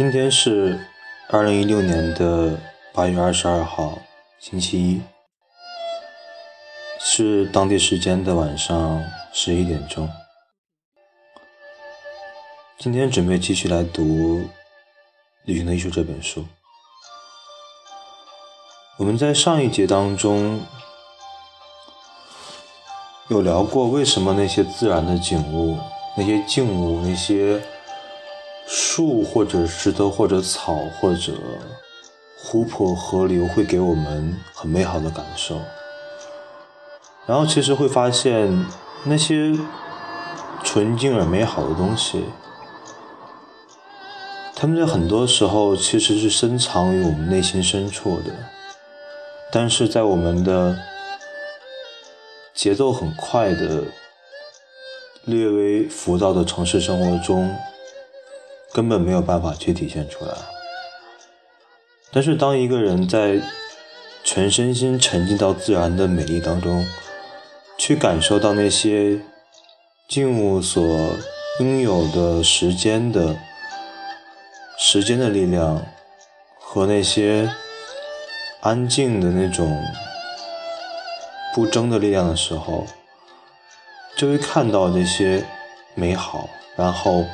今天是二零一六年的八月二十二号，星期一，是当地时间的晚上十一点钟。今天准备继续来读《旅行的艺术》这本书。我们在上一节当中有聊过，为什么那些自然的景物、那些静物、那些树或者石头或者草或者湖泊河流会给我们很美好的感受。然后其实会发现那些纯净而美好的东西，他们在很多时候其实是深藏于我们内心深处的，但是在我们的节奏很快的、略微浮躁的城市生活中。根本没有办法去体现出来。但是，当一个人在全身心沉浸到自然的美丽当中，去感受到那些静物所拥有的时间的时间的力量，和那些安静的那种不争的力量的时候，就会看到那些美好，然后。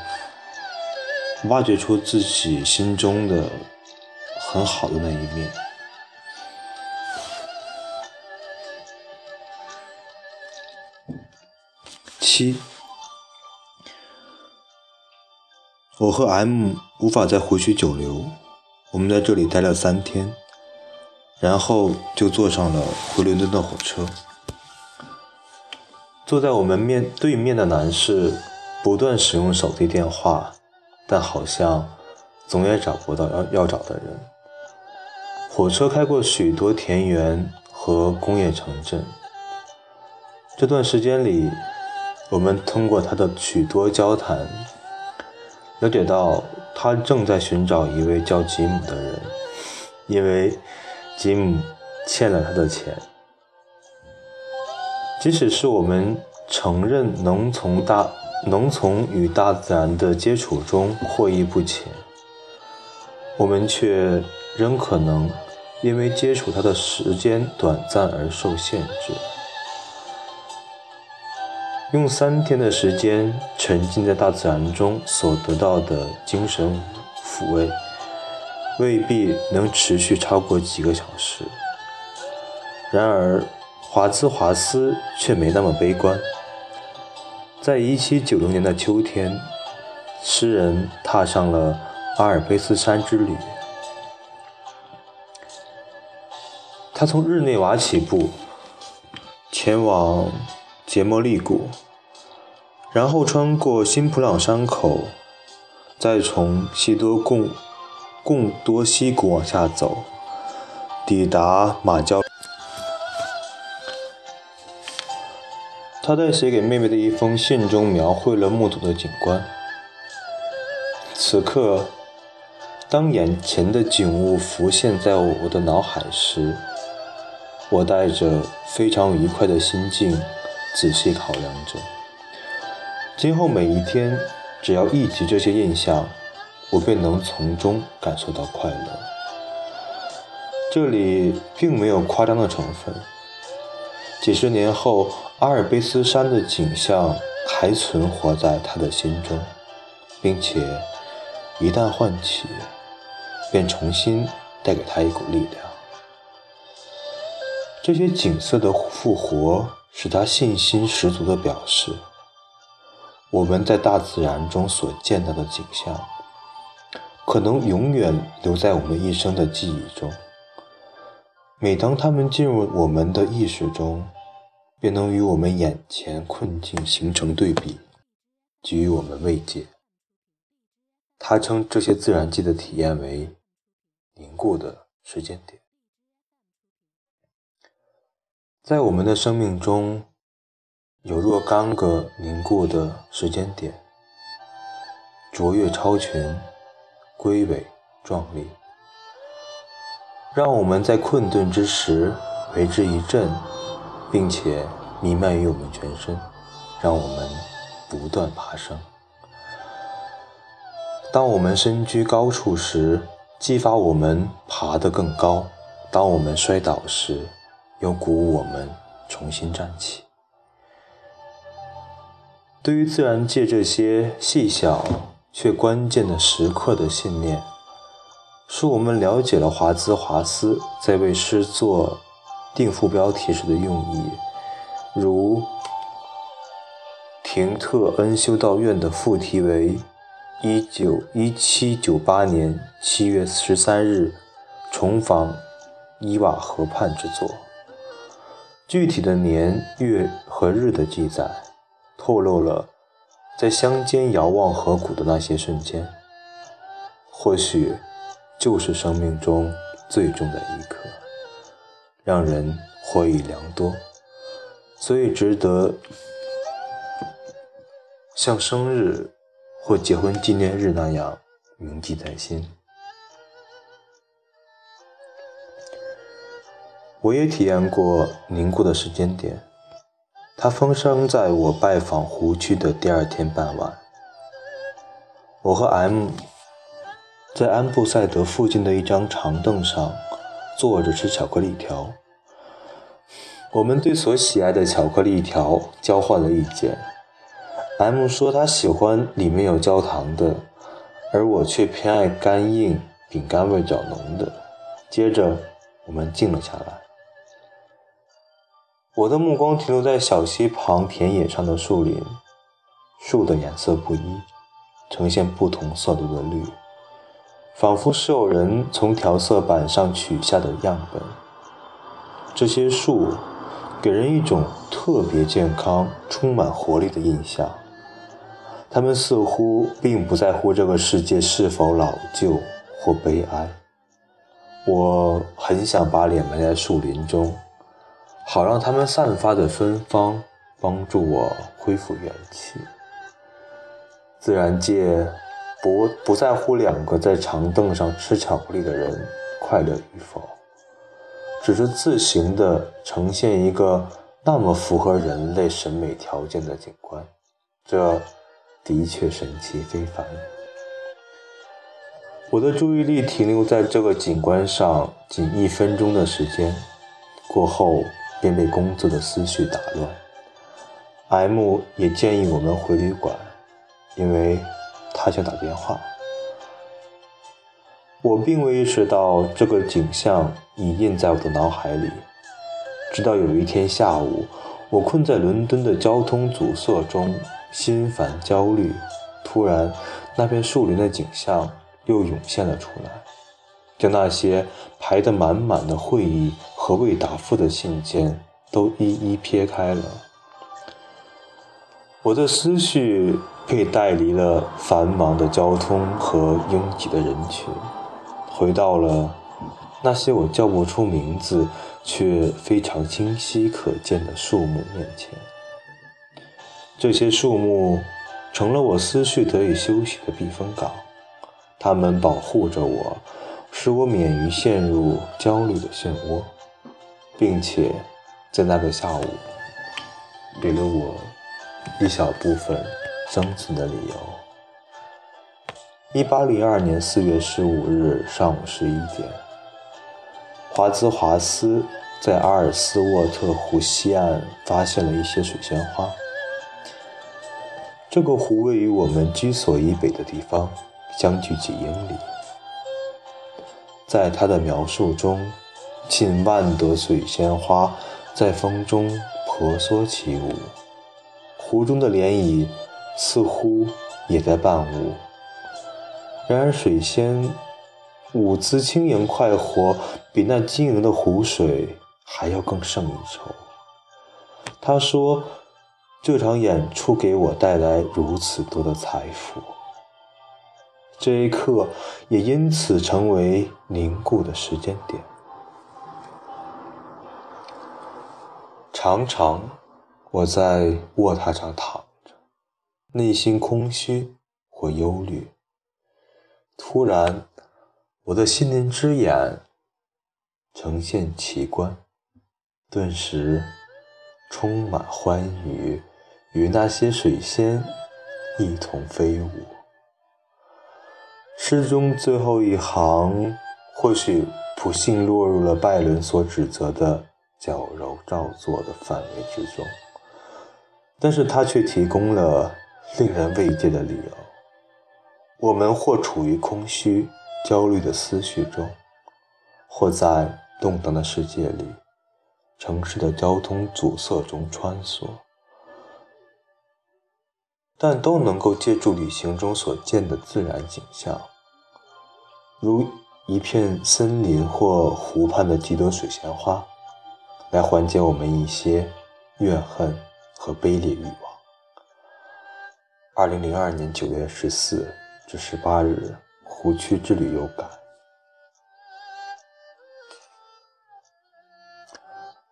挖掘出自己心中的很好的那一面。七，我和 M 无法再回去久留，我们在这里待了三天，然后就坐上了回伦敦的火车。坐在我们面对面的男士不断使用手机电话。但好像总也找不到要要找的人。火车开过许多田园和工业城镇。这段时间里，我们通过他的许多交谈，了解到他正在寻找一位叫吉姆的人，因为吉姆欠了他的钱。即使是我们承认能从大。能从与大自然的接触中获益不浅，我们却仍可能因为接触它的时间短暂而受限制。用三天的时间沉浸在大自然中所得到的精神抚慰，未必能持续超过几个小时。然而，华兹华斯却没那么悲观。在1790年的秋天，诗人踏上了阿尔卑斯山之旅。他从日内瓦起步，前往杰莫利谷，然后穿过新普朗山口，再从西多贡贡多西谷往下走，抵达马焦。他在写给妹妹的一封信中描绘了目睹的景观。此刻，当眼前的景物浮现在我的脑海时，我带着非常愉快的心境，仔细考量着。今后每一天，只要忆及这些印象，我便能从中感受到快乐。这里并没有夸张的成分。几十年后。阿尔卑斯山的景象还存活在他的心中，并且一旦唤起，便重新带给他一股力量。这些景色的复活使他信心十足的表示：我们在大自然中所见到的景象，可能永远留在我们一生的记忆中。每当他们进入我们的意识中，便能与我们眼前困境形成对比，给予我们慰藉。他称这些自然界的体验为凝固的时间点。在我们的生命中，有若干个凝固的时间点，卓越超群，归伟壮丽，让我们在困顿之时为之一振。并且弥漫于我们全身，让我们不断爬升。当我们身居高处时，激发我们爬得更高；当我们摔倒时，又鼓舞我们重新站起。对于自然界这些细小却关键的时刻的信念，是我们了解了华兹华斯在为诗作定副标题时的用意，如廷特恩修道院的副题为“一九一七九八年七月十三日重访伊瓦河畔”之作。具体的年月和日的记载。透露了在乡间遥望河谷的那些瞬间，或许就是生命中最重的一刻，让人获益良多，所以值得像生日或结婚纪念日那样铭记在心。我也体验过凝固的时间点。它发生在我拜访湖区的第二天傍晚。我和 M 在安布赛德附近的一张长凳上坐着吃巧克力条。我们对所喜爱的巧克力条交换了意见。M 说他喜欢里面有焦糖的，而我却偏爱干硬、饼干味较浓的。接着，我们静了下来。我的目光停留在小溪旁田野上的树林，树的颜色不一，呈现不同色度的绿，仿佛是有人从调色板上取下的样本。这些树给人一种特别健康、充满活力的印象。它们似乎并不在乎这个世界是否老旧或悲哀。我很想把脸埋在树林中。好让它们散发的芬芳帮助我恢复元气。自然界不不在乎两个在长凳上吃巧克力的人快乐与否，只是自行的呈现一个那么符合人类审美条件的景观，这的确神奇非凡。我的注意力停留在这个景观上仅一分钟的时间，过后。便被工作的思绪打乱。M 也建议我们回旅馆，因为他想打电话。我并未意识到这个景象已印在我的脑海里，直到有一天下午，我困在伦敦的交通阻塞中，心烦焦虑。突然，那片树林的景象又涌现了出来，将那些排得满满的会议。和未答复的信件都一一撇开了，我的思绪被带离了繁忙的交通和拥挤的人群，回到了那些我叫不出名字却非常清晰可见的树木面前。这些树木成了我思绪得以休息的避风港，它们保护着我，使我免于陷入焦虑的漩涡。并且，在那个下午，给了我一小部分生存的理由。一八零二年四月十五日上午十一点，华兹华斯在阿尔斯沃特湖西岸发现了一些水仙花。这个湖位于我们居所以北的地方，相距几英里。在他的描述中。近万朵水仙花在风中婆娑起舞，湖中的涟漪似乎也在伴舞。然而，水仙舞姿轻盈快活，比那晶莹的湖水还要更胜一筹。他说：“这场演出给我带来如此多的财富。”这一刻也因此成为凝固的时间点。常常，我在卧榻上躺，内心空虚或忧虑。突然，我的心灵之眼呈现奇观，顿时充满欢愉，与那些水仙一同飞舞。诗中最后一行，或许不幸落入了拜伦所指责的矫揉造作的范围之中，但是他却提供了令人慰藉的理由。我们或处于空虚、焦虑的思绪中，或在动荡的世界里、城市的交通阻塞中穿梭，但都能够借助旅行中所见的自然景象，如一片森林或湖畔的几朵水仙花，来缓解我们一些怨恨和卑劣欲望。二零零二年九月十四。至十八日，湖区之旅有感。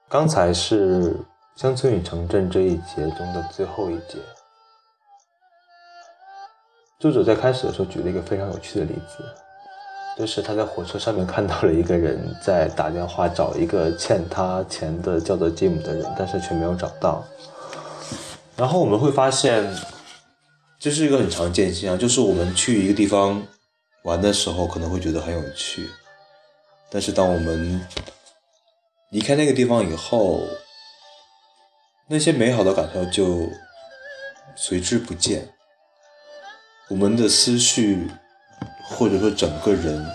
刚才是《乡村与城镇》这一节中的最后一节。作者在开始的时候举了一个非常有趣的例子，就是他在火车上面看到了一个人在打电话找一个欠他钱的叫做 Jim 的人，但是却没有找到。然后我们会发现。这是一个很常见现象，就是我们去一个地方玩的时候，可能会觉得很有趣，但是当我们离开那个地方以后，那些美好的感受就随之不见，我们的思绪或者说整个人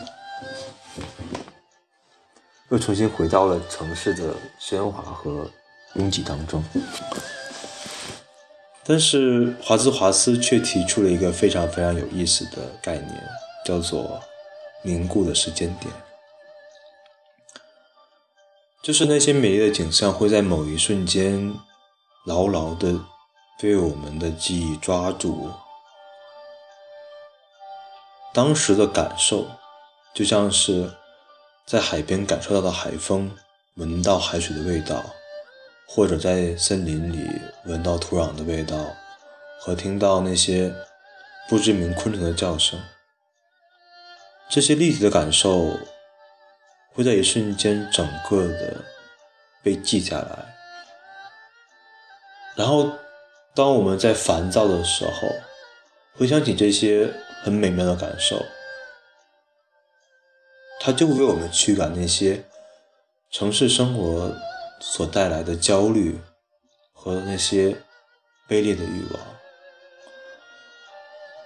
又重新回到了城市的喧哗和拥挤当中。但是华兹华斯却提出了一个非常非常有意思的概念，叫做“凝固的时间点”，就是那些美丽的景象会在某一瞬间牢牢的被我们的记忆抓住。当时的感受，就像是在海边感受到的海风，闻到海水的味道。或者在森林里闻到土壤的味道，和听到那些不知名昆虫的叫声，这些立体的感受会在一瞬间整个的被记下来。然后，当我们在烦躁的时候，回想起这些很美妙的感受，它就会为我们驱赶那些城市生活。所带来的焦虑和那些卑劣的欲望，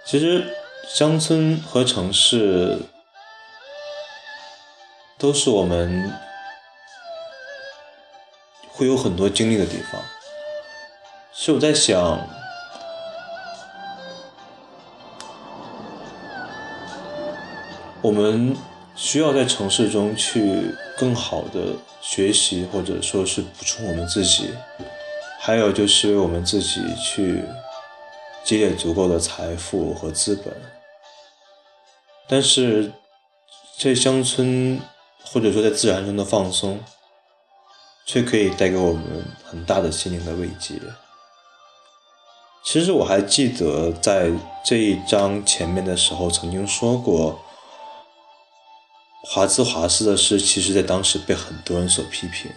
其实乡村和城市都是我们会有很多经历的地方。是我在想，我们。需要在城市中去更好的学习，或者说是补充我们自己，还有就是为我们自己去积累足够的财富和资本。但是在乡村或者说在自然中的放松，却可以带给我们很大的心灵的慰藉。其实我还记得在这一章前面的时候曾经说过。华兹华斯的诗，其实在当时被很多人所批评，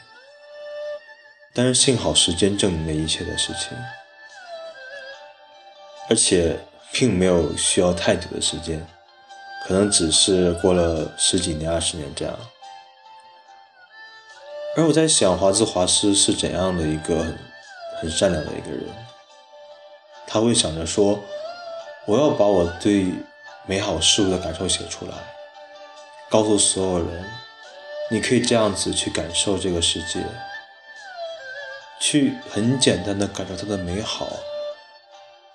但是幸好时间证明了一切的事情，而且并没有需要太久的时间，可能只是过了十几年、二十年这样。而我在想，华兹华斯是怎样的一个很很善良的一个人？他会想着说，我要把我对美好事物的感受写出来。告诉所有人，你可以这样子去感受这个世界，去很简单的感受它的美好，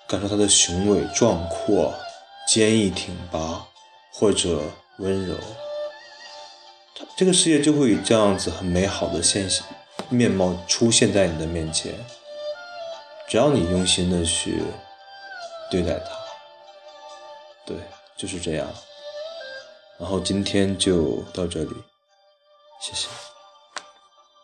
感受它的雄伟壮阔、坚毅挺拔或者温柔，这个世界就会以这样子很美好的现象面貌出现在你的面前。只要你用心的去对待它，对，就是这样。然后今天就到这里，谢谢。